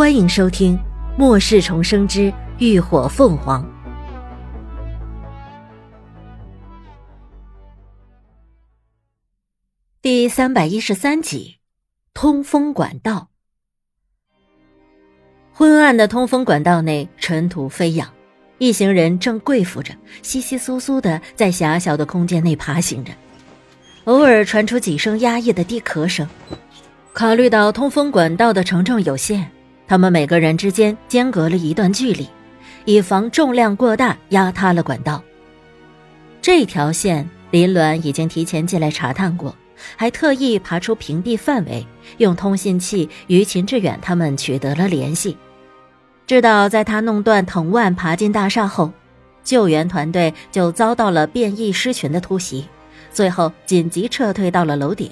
欢迎收听《末世重生之浴火凤凰》第三百一十三集：通风管道。昏暗的通风管道内，尘土飞扬，一行人正跪伏着，窸窸窣窣的在狭小的空间内爬行着，偶尔传出几声压抑的低咳声。考虑到通风管道的承重有限。他们每个人之间间隔了一段距离，以防重量过大压塌了管道。这条线林鸾已经提前进来查探过，还特意爬出屏蔽范围，用通信器与秦志远他们取得了联系，知道在他弄断藤蔓爬进大厦后，救援团队就遭到了变异狮群的突袭，最后紧急撤退到了楼顶。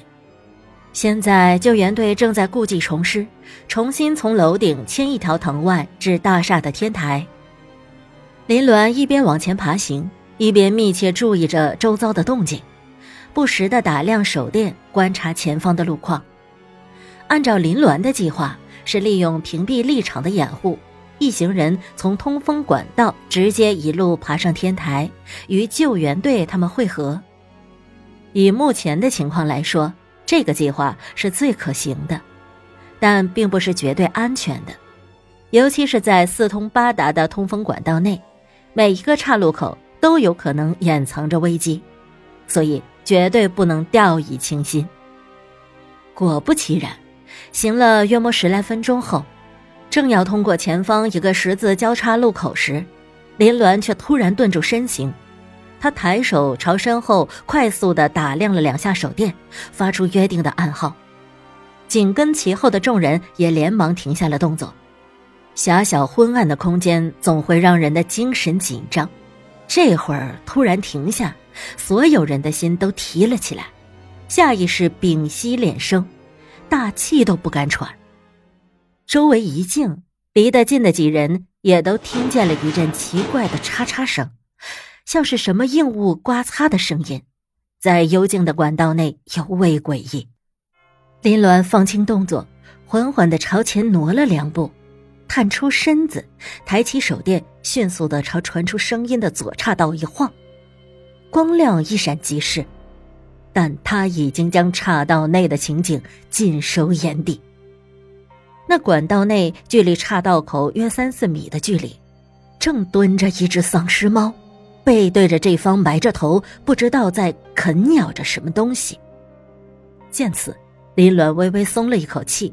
现在救援队正在故技重施，重新从楼顶牵一条藤蔓至大厦的天台。林鸾一边往前爬行，一边密切注意着周遭的动静，不时的打量手电观察前方的路况。按照林鸾的计划，是利用屏蔽立场的掩护，一行人从通风管道直接一路爬上天台，与救援队他们会合。以目前的情况来说。这个计划是最可行的，但并不是绝对安全的，尤其是在四通八达的通风管道内，每一个岔路口都有可能掩藏着危机，所以绝对不能掉以轻心。果不其然，行了约莫十来分钟后，正要通过前方一个十字交叉路口时，林鸾却突然顿住身形。他抬手朝身后快速的打量了两下手电，发出约定的暗号。紧跟其后的众人也连忙停下了动作。狭小昏暗的空间总会让人的精神紧张，这会儿突然停下，所有人的心都提了起来，下意识屏息敛声，大气都不敢喘。周围一静，离得近的几人也都听见了一阵奇怪的嚓嚓声。像是什么硬物刮擦的声音，在幽静的管道内尤为诡异。林鸾放轻动作，缓缓的朝前挪了两步，探出身子，抬起手电，迅速的朝传出声音的左岔道一晃，光亮一闪即逝，但他已经将岔道内的情景尽收眼底。那管道内距离岔道口约三四米的距离，正蹲着一只丧尸猫。背对着这方，埋着头，不知道在啃咬着什么东西。见此，林鸾微微松了一口气。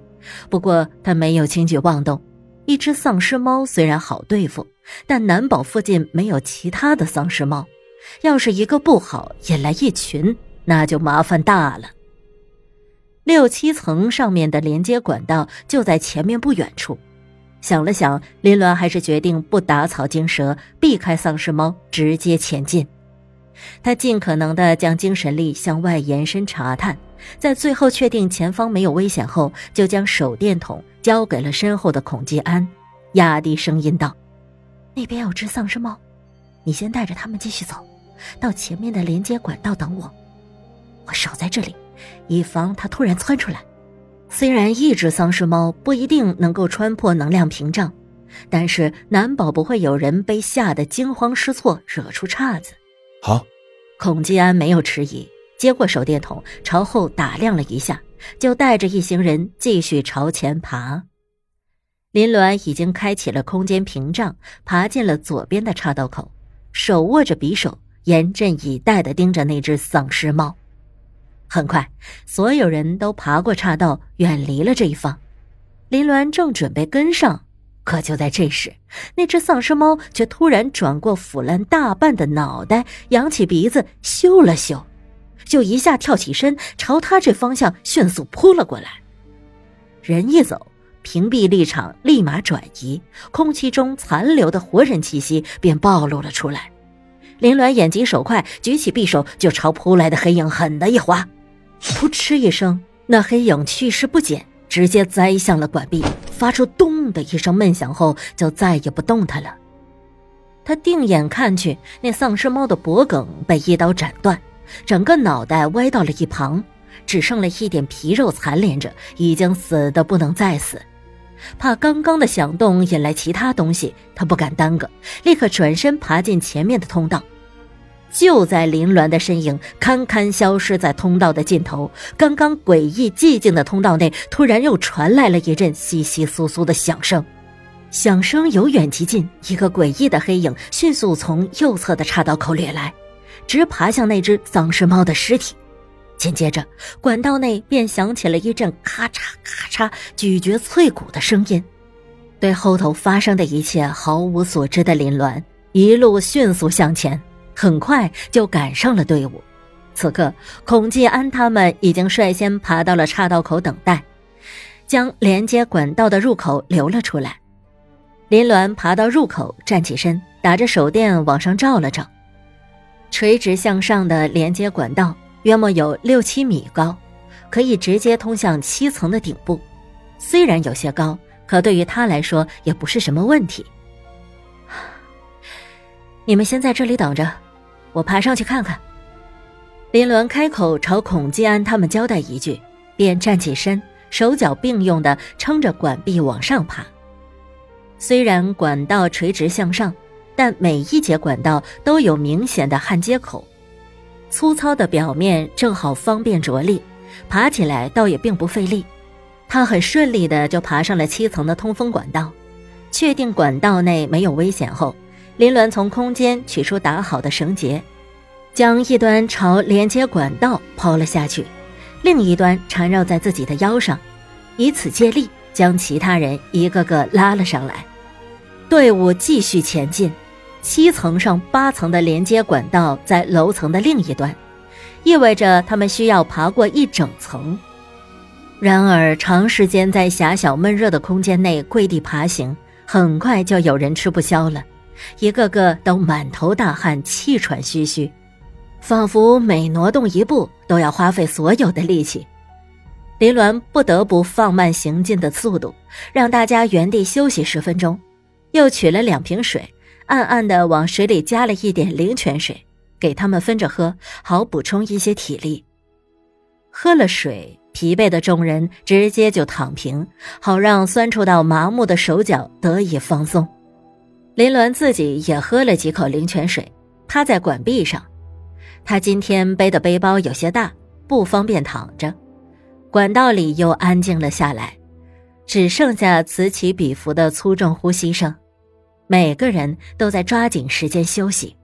不过他没有轻举妄动。一只丧尸猫虽然好对付，但难保附近没有其他的丧尸猫。要是一个不好，引来一群，那就麻烦大了。六七层上面的连接管道就在前面不远处。想了想，林鸾还是决定不打草惊蛇，避开丧尸猫，直接前进。他尽可能的将精神力向外延伸查探，在最后确定前方没有危险后，就将手电筒交给了身后的孔继安，压低声音道：“那边有只丧尸猫，你先带着他们继续走，到前面的连接管道等我，我守在这里，以防它突然窜出来。”虽然一只丧尸猫不一定能够穿破能量屏障，但是难保不会有人被吓得惊慌失措，惹出岔子。好，孔继安没有迟疑，接过手电筒，朝后打量了一下，就带着一行人继续朝前爬。林鸾已经开启了空间屏障，爬进了左边的岔道口，手握着匕首，严阵以待地盯着那只丧尸猫。很快，所有人都爬过岔道，远离了这一方。林鸾正准备跟上，可就在这时，那只丧尸猫却突然转过腐烂大半的脑袋，扬起鼻子嗅了嗅，就一下跳起身，朝他这方向迅速扑了过来。人一走，屏蔽立场立马转移，空气中残留的活人气息便暴露了出来。林鸾眼疾手快，举起匕首就朝扑来的黑影狠的一划。噗嗤一声，那黑影去势不减，直接栽向了管壁，发出“咚”的一声闷响后，就再也不动弹了。他定眼看去，那丧尸猫的脖颈被一刀斩断，整个脑袋歪到了一旁，只剩了一点皮肉残连着，已经死的不能再死。怕刚刚的响动引来其他东西，他不敢耽搁，立刻转身爬进前面的通道。就在林鸾的身影堪堪消失在通道的尽头，刚刚诡异寂静的通道内，突然又传来了一阵窸窸窣窣的响声。响声由远及近，一个诡异的黑影迅速从右侧的岔道口掠来，直爬向那只丧尸猫的尸体。紧接着，管道内便响起了一阵咔嚓咔嚓咀嚼脆骨的声音。对后头发生的一切毫无所知的林鸾，一路迅速向前。很快就赶上了队伍。此刻，孔继安他们已经率先爬到了岔道口等待，将连接管道的入口留了出来。林鸾爬到入口，站起身，打着手电往上照了照。垂直向上的连接管道约莫有六七米高，可以直接通向七层的顶部。虽然有些高，可对于他来说也不是什么问题。你们先在这里等着。我爬上去看看。林鸾开口朝孔继安他们交代一句，便站起身，手脚并用的撑着管壁往上爬。虽然管道垂直向上，但每一节管道都有明显的焊接口，粗糙的表面正好方便着力，爬起来倒也并不费力。他很顺利的就爬上了七层的通风管道，确定管道内没有危险后。林鸾从空间取出打好的绳结，将一端朝连接管道抛了下去，另一端缠绕在自己的腰上，以此借力将其他人一个个拉了上来。队伍继续前进，七层上八层的连接管道在楼层的另一端，意味着他们需要爬过一整层。然而，长时间在狭小闷热的空间内跪地爬行，很快就有人吃不消了。一个个都满头大汗，气喘吁吁，仿佛每挪动一步都要花费所有的力气。林鸾不得不放慢行进的速度，让大家原地休息十分钟，又取了两瓶水，暗暗的往水里加了一点灵泉水，给他们分着喝，好补充一些体力。喝了水，疲惫的众人直接就躺平，好让酸楚到麻木的手脚得以放松。林鸾自己也喝了几口灵泉水，趴在管壁上。他今天背的背包有些大，不方便躺着。管道里又安静了下来，只剩下此起彼伏的粗重呼吸声。每个人都在抓紧时间休息。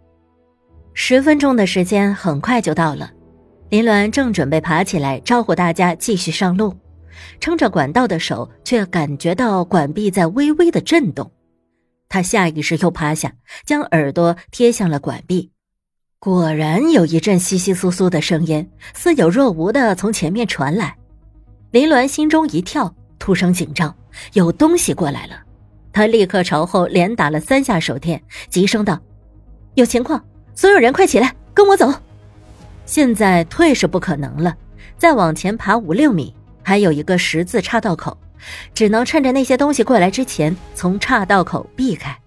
十分钟的时间很快就到了，林鸾正准备爬起来招呼大家继续上路，撑着管道的手却感觉到管壁在微微的震动。他下意识又趴下，将耳朵贴向了管壁，果然有一阵窸窸窣窣的声音，似有若无的从前面传来。林鸾心中一跳，突生紧张，有东西过来了。他立刻朝后连打了三下手电，急声道：“有情况，所有人快起来，跟我走！现在退是不可能了，再往前爬五六米，还有一个十字岔道口。”只能趁着那些东西过来之前，从岔道口避开。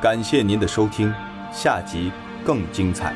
感谢您的收听，下集更精彩。